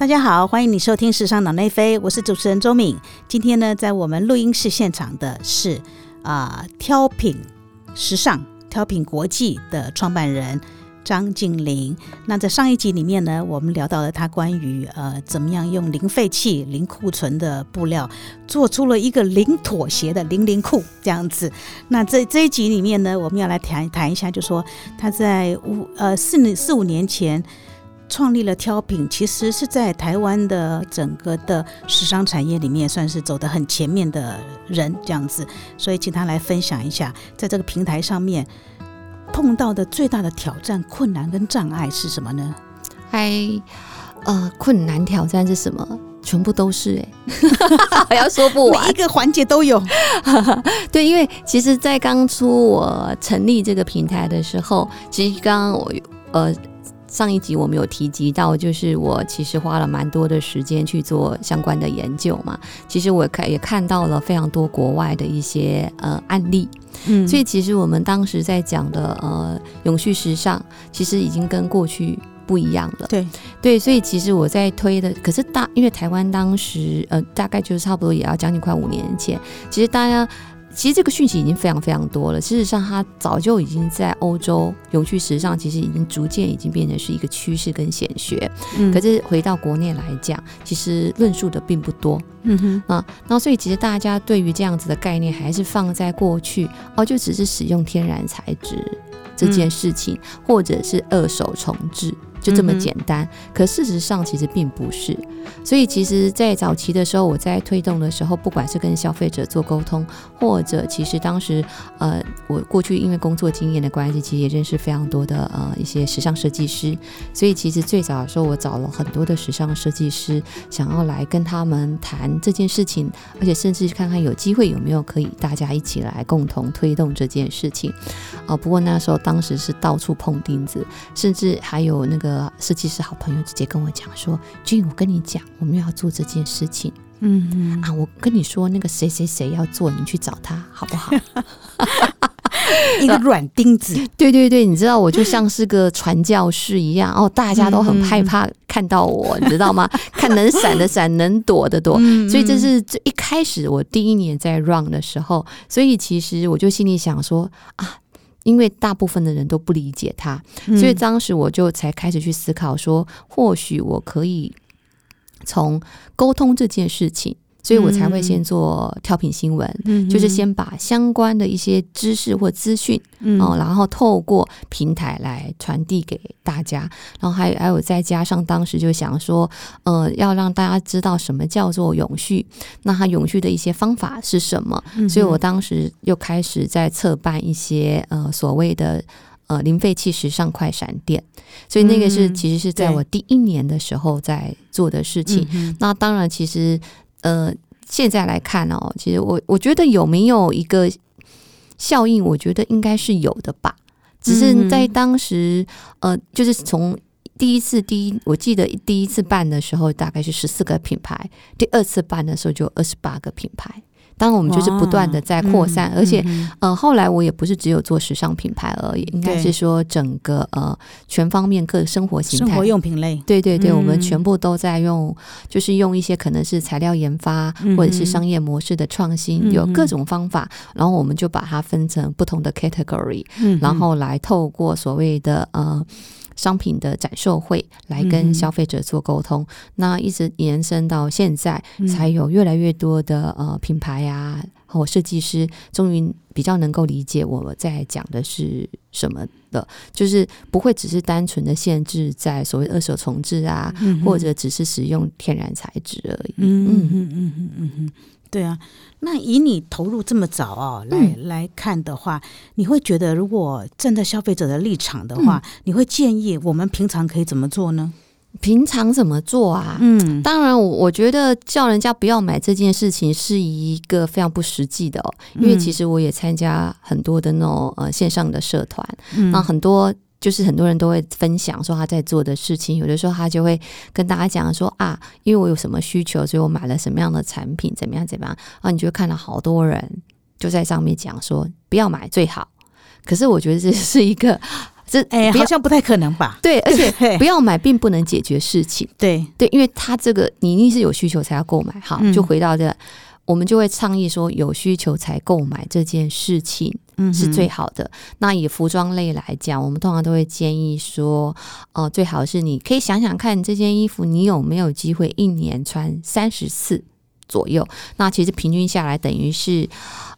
大家好，欢迎你收听《时尚脑内飞》，我是主持人周敏。今天呢，在我们录音室现场的是啊、挑品时尚、挑品国际的创办人张静玲。那在上一集里面呢，我们聊到了他关于呃怎么样用零废弃、零库存的布料，做出了一个零妥协的零零裤这样子。那这这一集里面呢，我们要来谈谈一下，就说他在五呃四四五年前。创立了挑品，其实是在台湾的整个的时尚产业里面算是走得很前面的人这样子，所以请他来分享一下，在这个平台上面碰到的最大的挑战、困难跟障碍是什么呢？嗨，呃，困难挑战是什么？全部都是哎、还要说不完每一。个环节都有，对，因为其实，在刚出我成立这个平台的时候，其实刚刚我呃上一集我们有提及到，就是我其实花了蛮多的时间去做相关的研究嘛。其实我看也看到了非常多国外的一些呃案例，嗯所以其实我们当时在讲的呃永续时尚，其实已经跟过去不一样了。对，对，所以其实我在推的，可是大因为台湾当时呃大概就是差不多也要将近快五年前，其实大家。其实这个讯息已经非常非常多了。事实上，它早就已经在欧洲永续时尚，其实已经逐渐已经变成是一个趋势跟显学。嗯可是回到国内来讲，其实论述的并不多。嗯哼，啊，那所以其实大家对于这样子的概念，还是放在过去哦，就只是使用天然材质这件事情，或者是二手重置，就这么简单。可事实上其实并不是。所以其实，在早期的时候，我在推动的时候，不管是跟消费者做沟通，或者其实当时呃，我过去因为工作经验的关系，其实也认识非常多的呃一些时尚设计师，所以其实最早的时候，我找了很多的时尚设计师，想要来跟他们谈这件事情，而且甚至看看有机会有没有可以大家一起来共同推动这件事情。啊、不过那时候当时是到处碰钉子，甚至还有那个设计师好朋友直接跟我讲说：“君，我跟你讲，我们要做这件事情嗯嗯，啊，我跟你说那个谁谁谁要做，你去找他好不好？” 一个软钉子，对对对，你知道我就像是个传教士一样哦，大家都很害怕看到我，你知道吗？看能闪的闪，能躲的躲。嗯所以这是最一开始我第一年在 run 的时候，所以其实我就心里想说啊，因为大部分的人都不理解他，嗯。所以当时我就才开始去思考说，或许我可以从沟通这件事情，所以我才会先做跳频新闻。嗯就是先把相关的一些知识或资讯嗯。哦，然后透过平台来传递给大家，然后还有还有再加上当时就想说，呃，要让大家知道什么叫做永续，那它永续的一些方法是什么，嗯所以我当时又开始在策办一些呃所谓的。呃，零废弃时尚快闪店，所以那个是、嗯。其实是在我第一年的时候在做的事情。嗯那当然，其实呃，现在来看哦，其实我我觉得有没有一个效应，我觉得应该是有的吧。只是在当时，呃，就是从第一次第一，我记得第一次办的时候大概是十四个品牌，第二次办的时候就二十八个品牌。当然，我们就是不断的在扩散，而且嗯呃，后来我也不是只有做时尚品牌而已，应该是说整个呃全方面各生活形态生活用品类，对对对，我们全部都在用，就是用一些可能是材料研发或者是商业模式的创新，有各种方法，然后我们就把它分成不同的 category，嗯然后来透过所谓的呃。商品的展售会来跟消费者做沟通，那一直延伸到现在，嗯。才有越来越多的呃品牌啊或设计师，终于比较能够理解我在讲的是什么了，就是不会只是单纯的限制在所谓二手重置啊，嗯或者只是使用天然材质而已。嗯嗯嗯嗯嗯嗯嗯，对啊。那以你投入这么早哦来、嗯来看的话，你会觉得如果站在消费者的立场的话，你会建议我们平常可以怎么做呢？平常怎么做啊？嗯。当然我，我觉得叫人家不要买这件事情是一个非常不实际的哦，因为其实我也参加很多的那种呃线上的社团，嗯。那很多就是很多人都会分享说他在做的事情，有的时候他就会跟大家讲说啊，因为我有什么需求，所以我买了什么样的产品，怎么样怎么样啊，你就会看到好多人就在上面讲说不要买最好，可是我觉得这是一个这哎，好像不太可能吧？对，而且不要买并不能解决事情。对，对，因为他这个你一定是有需求才要购买。好，嗯就回到这，我们就会倡议说，有需求才购买这件事情嗯是最好的。那以服装类来讲，我们通常都会建议说，呃，最好是你可以想想看，这件衣服你有没有机会一年穿三十次左右？那其实平均下来等于是，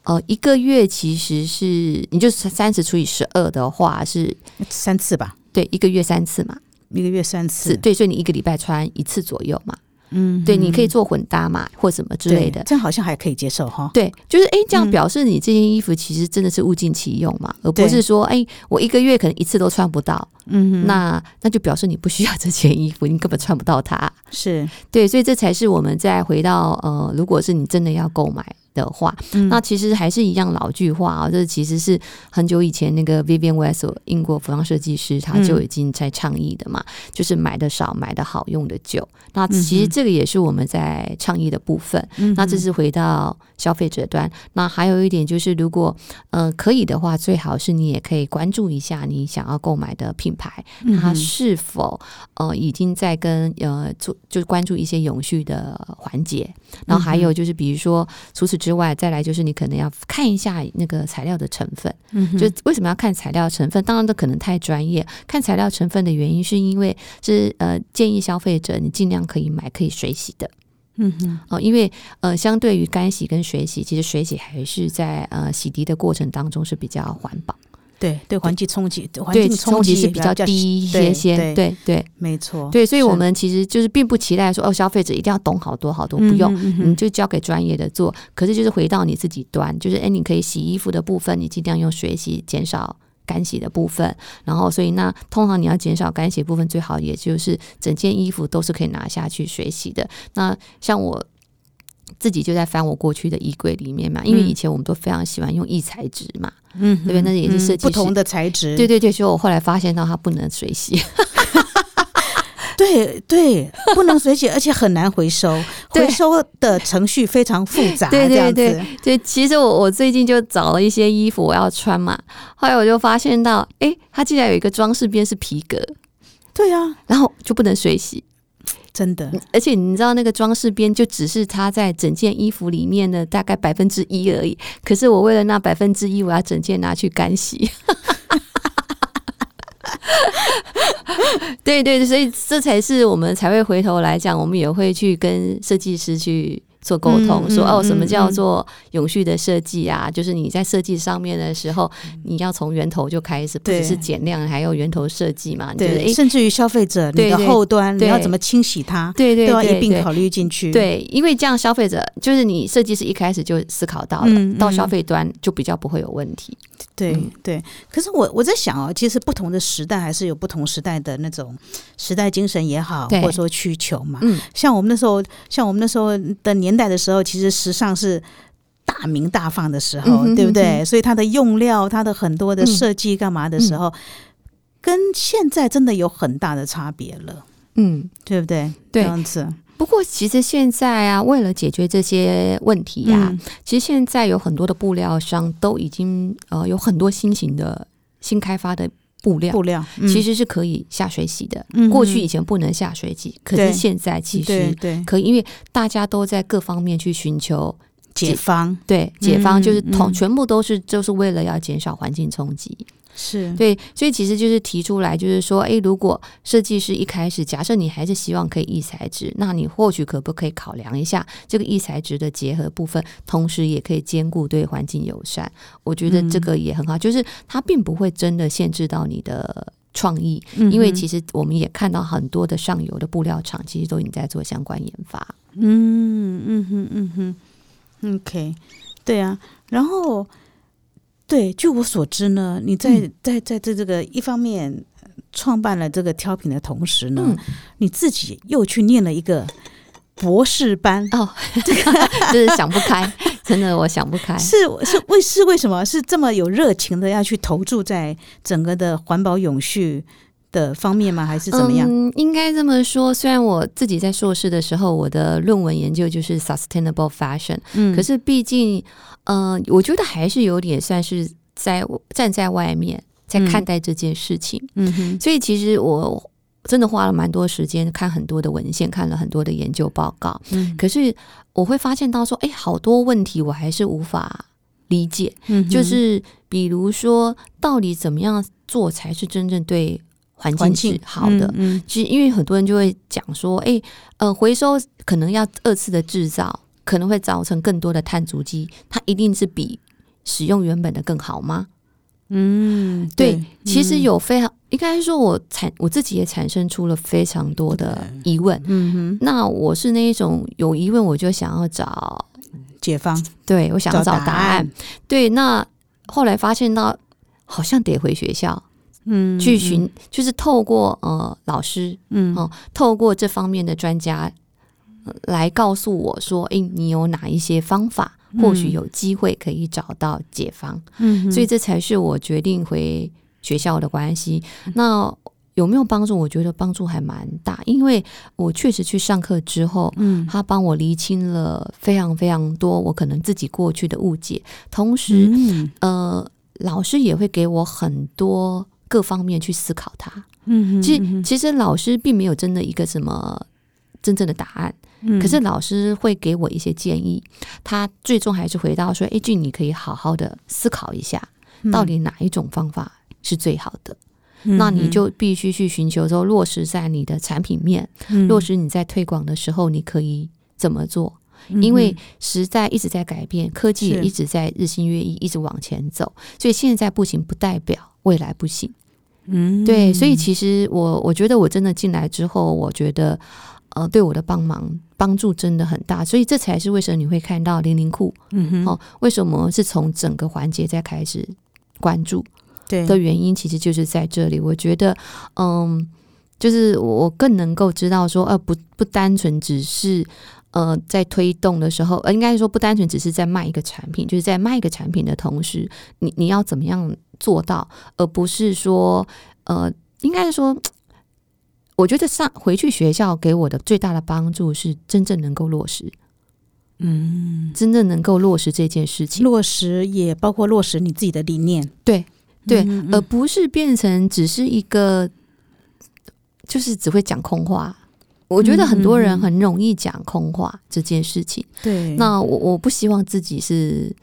呃，一个月其实是你就三十除以十二的话是。三次吧，对，一个月三次嘛，一个月三次，对，所以你一个礼拜穿一次左右嘛，嗯，对，你可以做混搭嘛，或什么之类的。这样好像还可以接受哈。对，就是哎，这样嗯表示你这件衣服其实真的是物尽其用嘛，而不是说哎，我一个月可能一次都穿不到，嗯哼，那那就表示你不需要这件衣服，你根本穿不到它。是，对，所以这才是我们再回到呃，如果是你真的要购买的话，嗯那其实还是一样老句话啊，这其实是很久以前那个 Vivian Westwood 英国服装设计师他就已经在倡议的嘛，就是买的少，买的好，用的久。那其实这个也是我们在倡议的部分。嗯那这是回到消费者端。那还有一点就是，如果呃可以的话，最好是你也可以关注一下你想要购买的品牌，嗯它是否呃已经在跟呃做就是关注一些永续的环节。然后还有就是，比如说除此之外，再来就是你可能要看一下那个材料的成分。嗯就为什么要看材料成分？当然，这可能太专业。看材料成分的原因，是因为是呃建议消费者你尽量可以买可以水洗的。嗯哼，哦，因为呃，相对于干洗跟水洗，其实水洗还是在呃洗涤的过程当中是比较环保，对对，环境冲击，环对境冲击是比较较低一些些，对对对没错，对，所以我们其实就是并不期待说哦，消费者一定要懂好多好多，不用，嗯哼嗯你就交给专业的做。可是就是回到你自己端，就是哎，你可以洗衣服的部分，你尽量用水洗，减少。干洗的部分，然后所以那通常你要减少干洗部分，最好也就是整件衣服都是可以拿下去水洗的。那像我自己就在翻我过去的衣柜里面嘛，因为嗯。以前我们都非常喜欢用异材质嘛，嗯哼，对？那也是设计嗯不同的材质，对对对，所以我后来发现到它不能水洗，对对，不能水洗，而且很难回收，回收的程序非常复杂，对对对，对，其实我我最近就找了一些衣服我要穿嘛，后来我就发现到，诶，它竟然有一个装饰边是皮革，对啊，然后就不能水洗，真的，而且你知道那个装饰边就只是它在整件衣服里面的大概百分之一而已，可是我为了那百分之一，我要整件拿去干洗。对对，所以这才是我们才会回头来讲，我们也会去跟设计师去做沟通，说哦，什么叫做永续的设计啊？就是你在设计上面的时候，你要从源头就开始，不只是减量，还有源头设计嘛。对，甚至于消费者，你的后端你要怎么清洗它，对对都要一并考虑进去，，对，因为这样消费者就是你设计师一开始就思考到了，到消费端就比较不会有问题。对嗯。对，可是我我在想哦，其实不同的时代还是有不同时代的那种时代精神也好，或者说需求嘛。嗯，像我们那时候，像我们那时候的年代的时候，其实时尚是大名大放的时候，嗯对不对？嗯所以它的用料、它的很多的嗯。设计干嘛的时候，跟现在真的有很大的差别了，嗯，对不对？对这样子，不过其实现在啊，为了解决这些问题啊，嗯。其实现在有很多的布料商都已经呃有很多新型的新开发的布料。布料其实是可以下水洗的，嗯过去以前不能下水洗，可是现在其实对对。可以，因为大家都在各方面去寻求解方对解方，就是同、嗯全部都是就是为了要减少环境冲击。是对，所以其实就是提出来，就是说，诶，如果设计师一开始假设你还是希望可以易材质，那你或许可不可以考量一下这个易材质的结合部分，同时也可以兼顾对环境友善。我觉得这个也很好，就是它并不会真的限制到你的。创意，因为其实实我们也看到很多的上游的布料厂，其实都已经在做相关研发。嗯嗯哼嗯哼，OK，对啊，然后对，据我所知呢，你在、嗯在在这这个一方面呃创办了这个挑品的同时呢，嗯你自己又去念了一个博士班，哦，这个就是想不开，真的我想不开。是是为是为什么是这么有热情的要去投注在整个的环保永续的方面吗？还是怎么样？嗯，应该这么说。虽然我自己在硕士的时候，我的论文研究就是 sustainable fashion，、嗯可是毕竟，呃，我觉得还是有点算是在站在外面。在看待这件事情。嗯哼，所以其实我真的花了蛮多时间看很多的文献，看了很多的研究报告。嗯可是我会发现到说，哎，好多问题我还是无法理解。嗯就是比如说，到底怎么样做才是真正对环境是好的？嗯其实因为很多人就会讲说，哎，呃，回收可能要二次的制造，可能会造成更多的碳足迹，它一定是比使用原本的更好吗？嗯，对，其实嗯有非常，应该说我产我自己也产生出了非常多的疑问。嗯哼那我是那一种有疑问我就想要找，解放对我想要找答答案。，对，那后来发现到好像得回学校嗯，去寻，就是透过呃老师，嗯，哦透过这方面的专家。呃来告诉我说：“诶，你有哪一些方法，或许有机会可以找到解方。嗯，所以这才是我决定回学校的关系。那有没有帮助？我觉得帮助还蛮大，因为我确实去上课之后，嗯他帮我厘清了非常非常多我可能自己过去的误解，同时，嗯呃，老师也会给我很多各方面去思考它。嗯哼，其实，其实老师并没有真的一个什么真正的答案，嗯可是老师会给我一些建议。他最终还是回到说：“哎，俊，你可以好好的思考一下，到底哪一种方法是最好的？嗯那你就必须去寻求说落实在你的产品面，嗯落实你在推广的时候，你可以怎么做？因为时代一直在改变，科技也一直在日新月异，一直往前走，所以现在不行，不代表未来不行。嗯对，所以其实我我觉得我真的进来之后，我觉得呃对我的帮忙帮助真的很大，所以这才是为什么你会看到零零库嗯哼，哦，为什么是从整个环节在开始关注对的原因，其实就是在这里。我觉得嗯，就是我更能够知道说，呃，不不单纯只是。呃，在推动的时候，呃，应该说不单纯只是在卖一个产品，就是在卖一个产品的同时，你你要怎么样做到，而不是说，呃，应该是说，我觉得上回去学校给我的最大的帮助是真正能够落实，嗯，真正能够落实这件事情，落实也包括落实你自己的理念，对对，嗯。而不是变成只是一个，就是只会讲空话。我觉得很多人很容易讲空话这件事情。对，那我我不希望自己是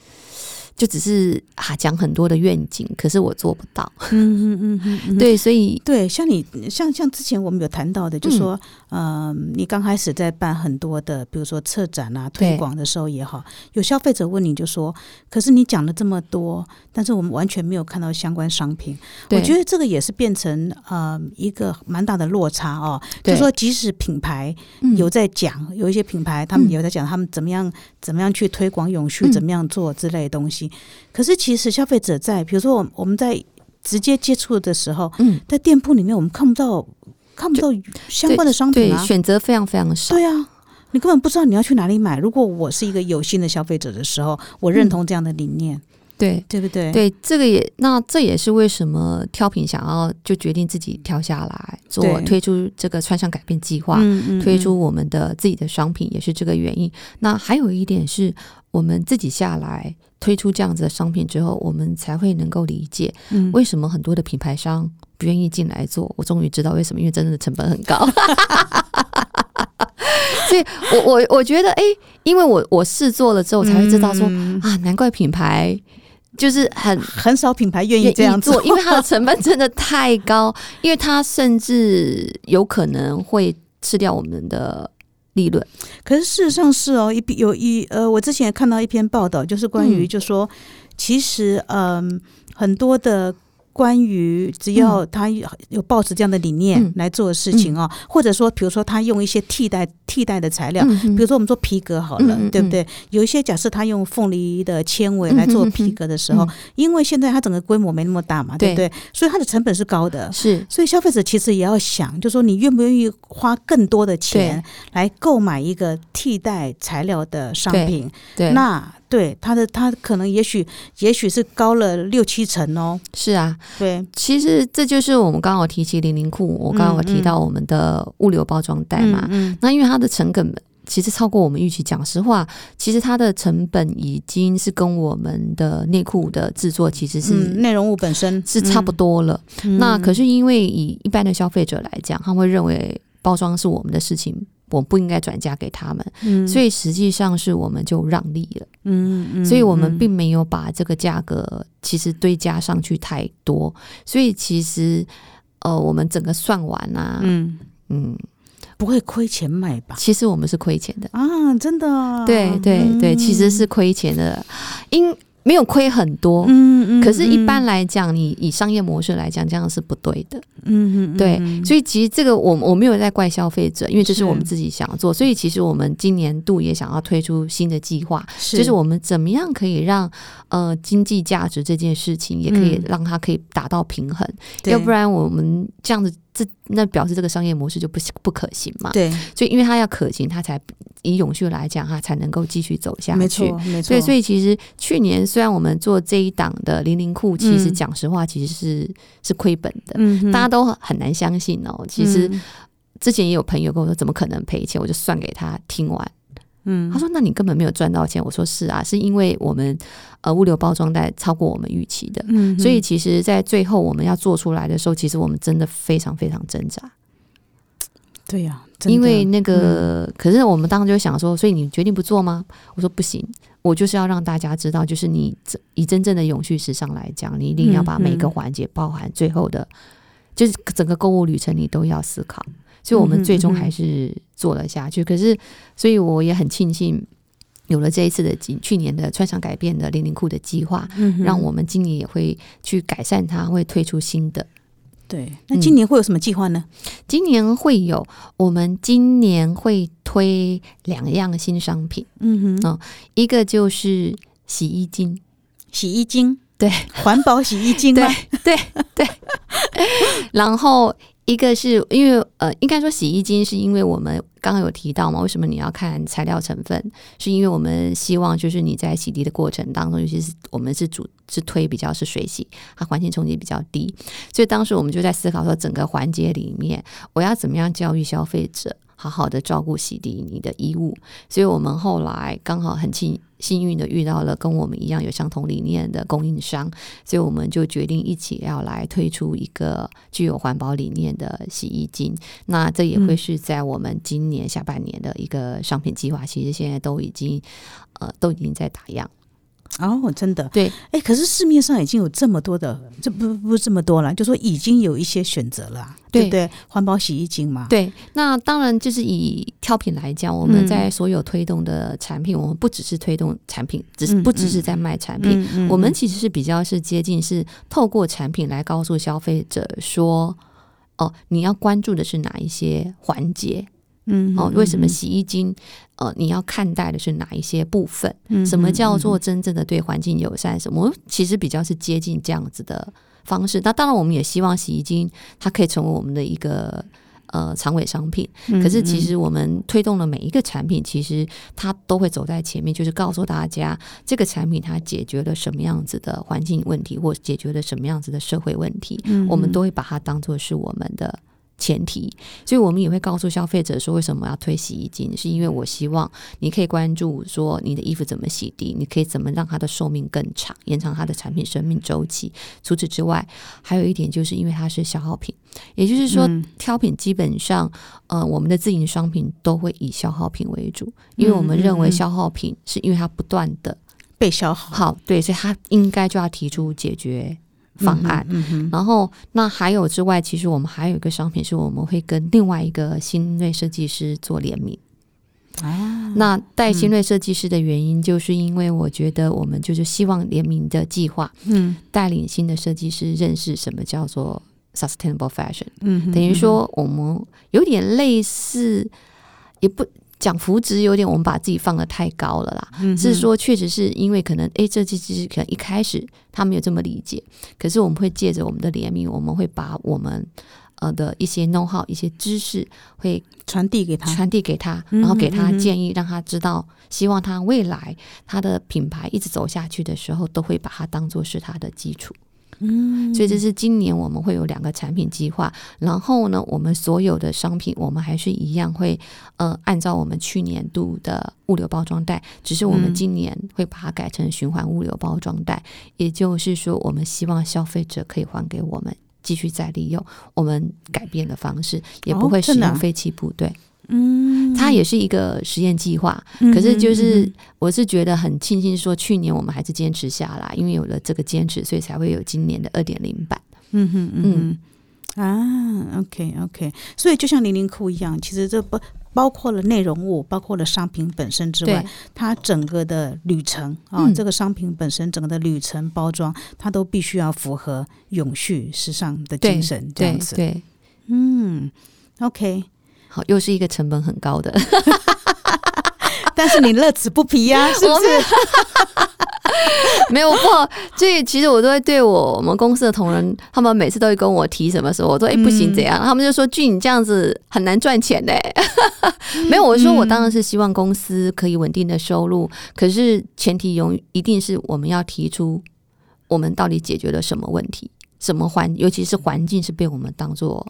就只是啊讲很多的愿景，可是我做不到。嗯嗯嗯嗯嗯，对，所以对，像你像像之前我们有谈到的，嗯就说，呃，你刚开始在办很多的，比如说策展啊、推广的时候也好，有消费者问你就说，可是你讲了这么多，但是我们完全没有看到相关商品。我觉得这个也是变成呃一个蛮大的落差哦。就说即使品牌嗯有在讲，有一些品牌他们嗯有在讲他们怎么样怎么样去推广永续，嗯怎么样做之类的东西。可是其实消费者在，比如说我我们在直接接触的时候，嗯，在店铺里面我们看不到看不到相关的商品对啊，选择非常非常少。对啊。你根本不知道你要去哪里买。如果我是一个有心的消费者的时候，我认同这样的理念，对对不对？，对，这个也那这也是为什么挑品想要就决定自己挑下来做推出这个穿上改变计划。推出我们的自己的商品，也是这个原因。那还有一点是我们自己下来推出这样子的商品之后，我们才会能够理解嗯为什么很多的品牌商不愿意进来做。我终于知道为什么，因为真的成本很高。所以我我我觉得，哎、因为我我试做了之后，我才会知道说、嗯啊，难怪品牌就是很很少品牌愿意这样做，因为它的成本真的太高，因为它甚至有可能会吃掉我们的利润。可是事实上是哦，一有一呃，我之前也看到一篇报道，就是关于嗯就说，其实嗯、很多的。关于只要他有有抱持这样的理念嗯。来做的事情哦，或者说比如说他用一些替代替代的材料，嗯比如说我们做皮革好了，对不对？有一些假设他用凤梨的纤维来做皮革的时候，嗯。因为现在它整个规模没那么大嘛，对。不对？所以它的成本是高的。是。所以消费者其实也要想，就说你愿不愿意花更多的钱来购买一个替代材料的商品？对，那对它的它可能也许也许是高了六七成哦。是啊，对，其实这就是我们刚刚有提起零零库，我刚刚有提到我们的物流包装袋嘛。嗯，那因为它的成本其实超过我们预期。讲实话，其实它的成本已经是跟我们的内裤的制作其实是内容物本身是差不多了。那可是因为以一般的消费者来讲，他会认为包装是我们的事情，我不应该转嫁给他们，所以实际上是我们就让利了。嗯嗯，所以我们并没有把这个价格其实堆加上去太多，所以其实呃，我们整个算完啊，嗯嗯。不会亏钱卖吧？其实我们是亏钱的啊，真的。对对对，其实是亏钱的，因。没有亏很多，嗯嗯，可是，一般来讲，你以商业模式来讲，这样是不对的，嗯嗯，对，所以其实这个我我没有在怪消费者，因为这是我们自己想要做，所以其实我们今年度也想要推出新的计划，就是我们怎么样可以让呃经济价值这件事情也可以让它可以达到平衡，要不然我们这样子这那表示这个商业模式就不不可行嘛，对，所以因为它要可行，它才以永续来讲，它才能够继续走下去，没错没错，对，所以其实去年。虽然我们做这一档的零零库，其实讲实话，其实是是亏本的，大家都很难相信哦。其实之前也有朋友跟我说，怎么可能赔钱？我就算给他听完，嗯，他说：“那你根本没有赚到钱。”我说：“是啊，是因为我们呃物流包装袋超过我们预期的，嗯，所以其实，在最后我们要做出来的时候，其实我们真的非常非常挣扎。”对呀，因为那个，可是我们当时就想说，所以你决定不做吗？我说不行，我就是要让大家知道，就是你以真正的永续时尚来讲，你一定要把每个环节包含最后的，就是整个购物旅程，你都要思考。所以我们最终还是做了下去。可是，所以我也很庆幸有了这一次的去年的穿上改变的零零裤的计划，让我们今年也会去改善它，会推出新的。对，那今年会有什么计划呢？今年会有，我们今年会推两样新商品。嗯哼，一个就是洗衣精，洗衣精，对，环保洗衣精，对对对，然后。一个是因为呃，应该说洗衣精是因为我们刚刚有提到嘛，为什么你要看材料成分？是因为我们希望就是你在洗涤的过程当中，尤其是我们是主是推比较是水洗，它环境冲击比较低，所以当时我们就在思考说，整个环节里面我要怎么样教育消费者。好好的照顾洗涤你的衣物，所以我们后来刚好很幸幸运的遇到了跟我们一样有相同理念的供应商，所以我们就决定一起要来推出一个具有环保理念的洗衣精。那这也会是在我们今年下半年的一个商品计划，其实现在都已经呃都已经在打样。哦，真的对，哎，可是市面上已经有这么多的，这不不这么多了，就说已经有一些选择了，对不对？环保洗衣精嘛，对。那当然就是以挑品来讲，我们在所有推动的产品，我们不只是推动产品，只是不只是在卖产品，我们其实是比较是接近，是透过产品来告诉消费者说，哦，你要关注的是哪一些环节。嗯，哦，为什么洗衣精？呃，你要看待的是哪一些部分？嗯什么叫做真正的对环境友善？什么其实比较是接近这样子的方式。那当然，我们也希望洗衣精它可以成为我们的一个呃长尾商品。可是，其实我们推动的每一个产品，其实它都会走在前面，就是告诉大家这个产品它解决了什么样子的环境问题，或解决了什么样子的社会问题。嗯我们都会把它当做是我们的。前提，所以我们也会告诉消费者说，为什么要推洗衣精？是因为我希望你可以关注说，你的衣服怎么洗涤，你可以怎么让它的寿命更长，延长它的产品生命周期。除此之外，还有一点就是因为它是消耗品，也就是说，挑品基本上，呃，我们的自营商品都会以消耗品为主，因为我们认为消耗品是因为它不断的被消耗，好，对，所以它应该就要提出解决。方案，然后那还有之外，其实我们还有一个商品是我们会跟另外一个新锐设计师做联名。啊。那带新锐设计师的原因，就是因为我觉得我们就是希望联名的计划，嗯，带领新的设计师认识什么叫做 sustainable fashion，嗯，等于说我们有点类似，也不。讲扶植有点，我们把自己放的太高了啦。是说，确实是因为可能，哎，这其实可能一开始他没有这么理解。可是我们会借着我们的联名，我们会把我们呃的一些 know how、一些知识会传递给他，传递给他，然后给他建议，让他知道，希望他未来他的品牌一直走下去的时候，都会把它当做是他的基础。嗯，所以这是今年我们会有两个产品计划，然后呢，我们所有的商品我们还是一样会呃按照我们去年度的物流包装袋，只是我们嗯今年会把它改成循环物流包装袋，也就是说，我们希望消费者可以还给我们。继续再利用，我们改变的方式，也不会使用废弃布。对，嗯，它也是一个实验计划。嗯，可是就是嗯我是觉得很庆幸，说去年我们还是坚持下来，因为有了这个坚持，所以才会有今年的二点零版。嗯哼嗯哼。啊，OK OK，所以就像零零裤一样，其实这不包括了内容物，包括了商品本身之外，它整个的旅程啊，嗯。这个商品本身整个的旅程包装，它都必须要符合永续时尚的精神，这样子。对，嗯，OK，好，又是一个成本很高的。但是你乐此不疲呀、是不我是？没有 不好，所以其实我都会对我我们公司的同仁，他们每次都会跟我提什么时候，我说哎、不行嗯怎样，他们就说俊你这样子很难赚钱嘞。没有，我说我当然是希望公司可以稳定的收入，可是前提永一定是我们要提出我们到底解决了什么问题，什么环，尤其是环境是被我们当做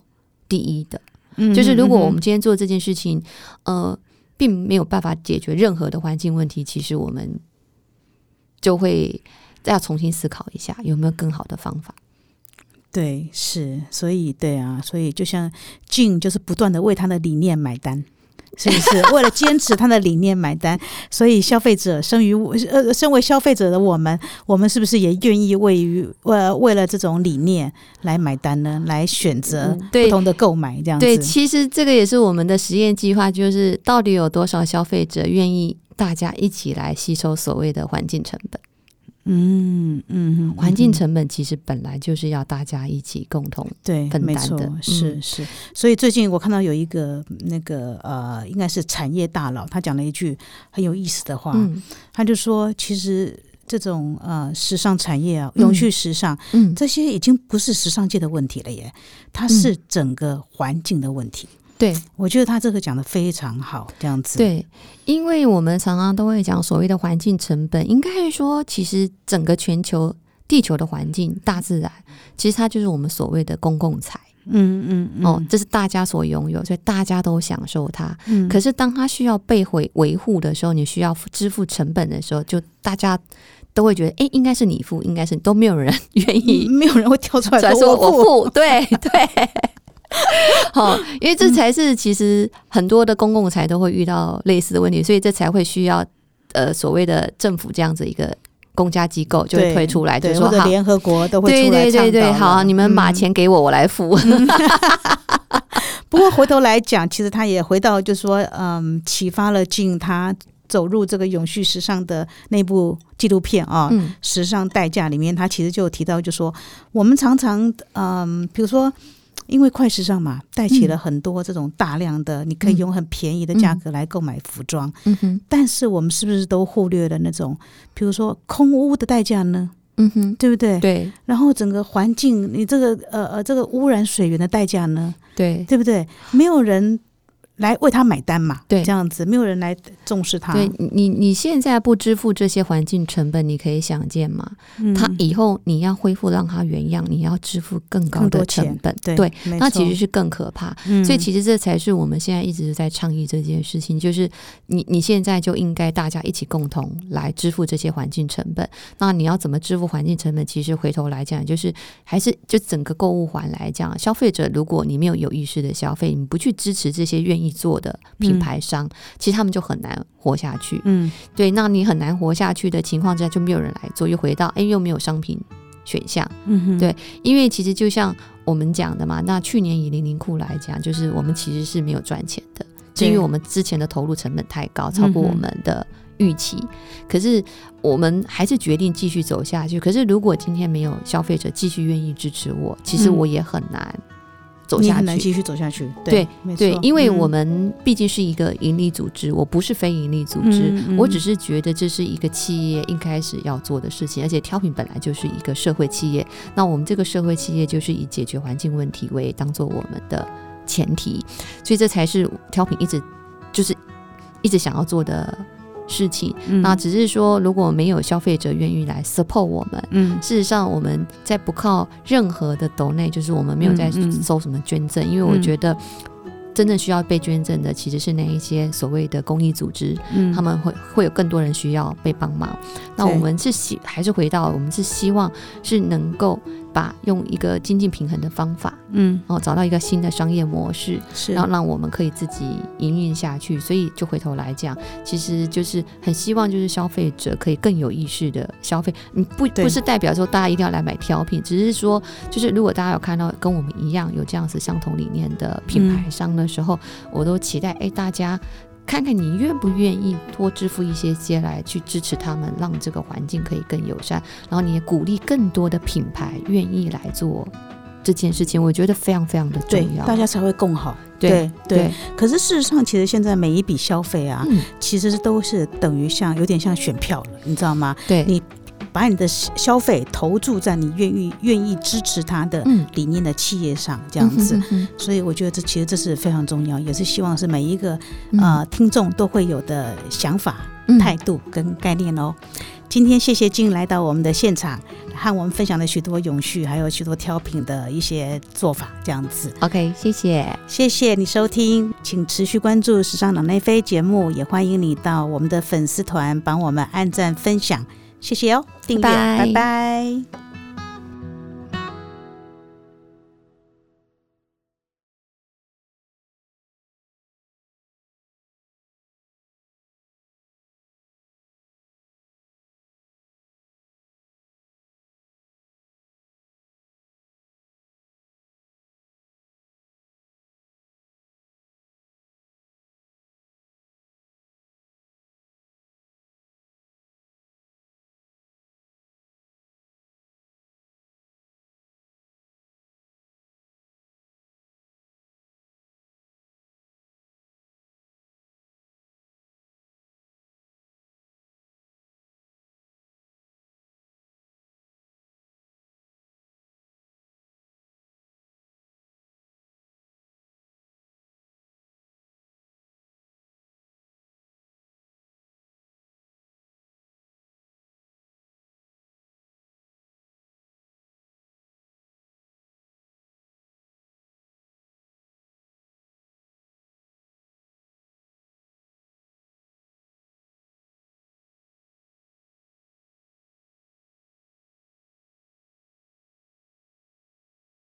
第一的。嗯就是如果我嗯们今天做这件事情，呃，并没有办法解决任何的环境问题，其实我们就会再要重新思考一下，有没有更好的方法。对是，所以对啊，所以就像静就是不断的为他的理念买单。是不是为了坚持他的理念买单？所以消费者生于呃，身为消费者的我们，我们是不是也愿意为于呃为了这种理念来买单呢？来选择不同的购买这样子？对，其实这个也是我们的实验计划，就是到底有多少消费者愿意大家一起来吸收所谓的环境成本？嗯嗯嗯，环境嗯。成本其实本来就是要大家一起共同。对，分担的，嗯。是是。所以最近我看到有一个那个呃，应该是产业大佬，他讲了一句很有意思的话，嗯。他就说，其实这种呃时尚产业啊，嗯。永续时尚、嗯，这些已经不是时尚界的问题了耶，它是整个环境的问题。对。我觉得他这个讲的非常好，这样子。，对，因为我们常常都会讲所谓的环境成本，应该是说，其实整个全球地球的环境、大自然，其实它就是我们所谓的公共财、嗯嗯嗯，哦，这是大家所拥有，所以大家都享受它。嗯，可是当它需要被回维护的时候，你需要支付成本的时候，就大家都会觉得，哎，应该是你付，应该是都没有人愿意没有人会跳出来说说我付。付，对对。好，因为这才是其实很多的公共财都会遇到类似的问题，所以这才会需要呃所谓的政府这样子一个公家机构就会推出来，就对，说好，联合国都会对出来对对对，好，你们把嗯钱给我，我来付。不过回头来讲，其实他也回到，就说，嗯，启发了进他走入这个永续时尚的那部纪录片啊，嗯时尚代价》里面，他其实就提到，就说我们常常，嗯，比如说。因为快时尚嘛，带起了很多这种大量的，你可以用很便宜的价格来购买服装，嗯哼但是我们是不是都忽略了那种，比如说空污的代价呢？嗯哼，对不对？对然后整个环境，你这个呃呃这个污染水源的代价呢？对对不对？没有人来为他买单嘛，对这样子没有人来重视他，对，你你现在不支付这些环境成本，你可以想见嘛？嗯它以后你要恢复让他原样，你要支付更高的成本，对对，那其实是更可怕。嗯所以其实这才是我们现在一直在倡议这件事情，就是你你现在就应该大家一起共同来支付这些环境成本。那你要怎么支付环境成本？其实回头来讲，就是还是就整个购物环来讲，消费者如果你没有有意识的消费，你不去支持这些愿意做的品牌商，其实他们就很难活下去。嗯对，那你很难活下去的情况之下，就没有人来做，又回到哎又没有商品选项。嗯哼对因为其实就像我们讲的嘛，那去年以零零库来讲，就是我们其实是没有赚钱的，是因为我们之前的投入成本太高，超过我们的预期。可是我们还是决定继续走下去。可是如果今天没有消费者继续愿意支持我，其实嗯我也很难走下去。你很难继续走下去，对对，因为我嗯们毕竟是一个盈利组织，我不是非盈利组织，我只是觉得这是一个企业一开始要做的事情，而且挑品本来就是一个社会企业，那我们这个社会企业就是以解决环境问题为当做我们的前提，所以这才是挑品一直就是一直想要做的事情。嗯那只是说，如果没有消费者愿意来 support 我们，嗯事实上我们在不靠任何的抖内，就是我们没有在收什么捐赠，因为我嗯觉得。真正需要被捐赠的，其实是那一些所谓的公益组织，嗯他们会会有更多人需要被帮忙。那我们是希还是回到我们是希望是能够把用一个经济平衡的方法，嗯然后找到一个新的商业模式，是然后让我们可以自己营运下去。所以就回头来讲，其实就是很希望就是消费者可以更有意识的消费。你不不是代表说大家一定要来买挑品，只是说就是如果大家有看到跟我们一样有这样子相同理念的品牌商的时候，我都期待哎大家。看看你愿不愿意多支付一些些来去支持他们，让这个环境可以更友善，然后你也鼓励更多的品牌愿意来做这件事情，我觉得非常非常的重要。大家才会更好。对对，可是事实上，其实现在每一笔消费啊，嗯，其实都是等于像有点像选票了，你知道吗？对，你把你的消费投注在你愿意愿意支持他的嗯理念的企业上，这样子。嗯哼所以我觉得这其实这是非常重要，也是希望是每一个呃听众都会有的想法、嗯态度跟概念哦。今天谢谢静来到我们的现场，和我们分享了许多永续，还有许多挑品的一些做法，这样子。OK，谢谢，谢谢你收听，请持续关注《时尚脑内飞》节目，也欢迎你到我们的粉丝团帮我们按赞分享，谢谢哦，订阅，拜拜。拜拜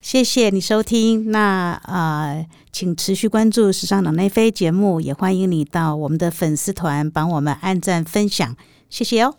谢谢你收听。那呃，请持续关注《时尚脑内飞》节目，也欢迎你到我们的粉丝团帮我们按赞分享，谢谢哦。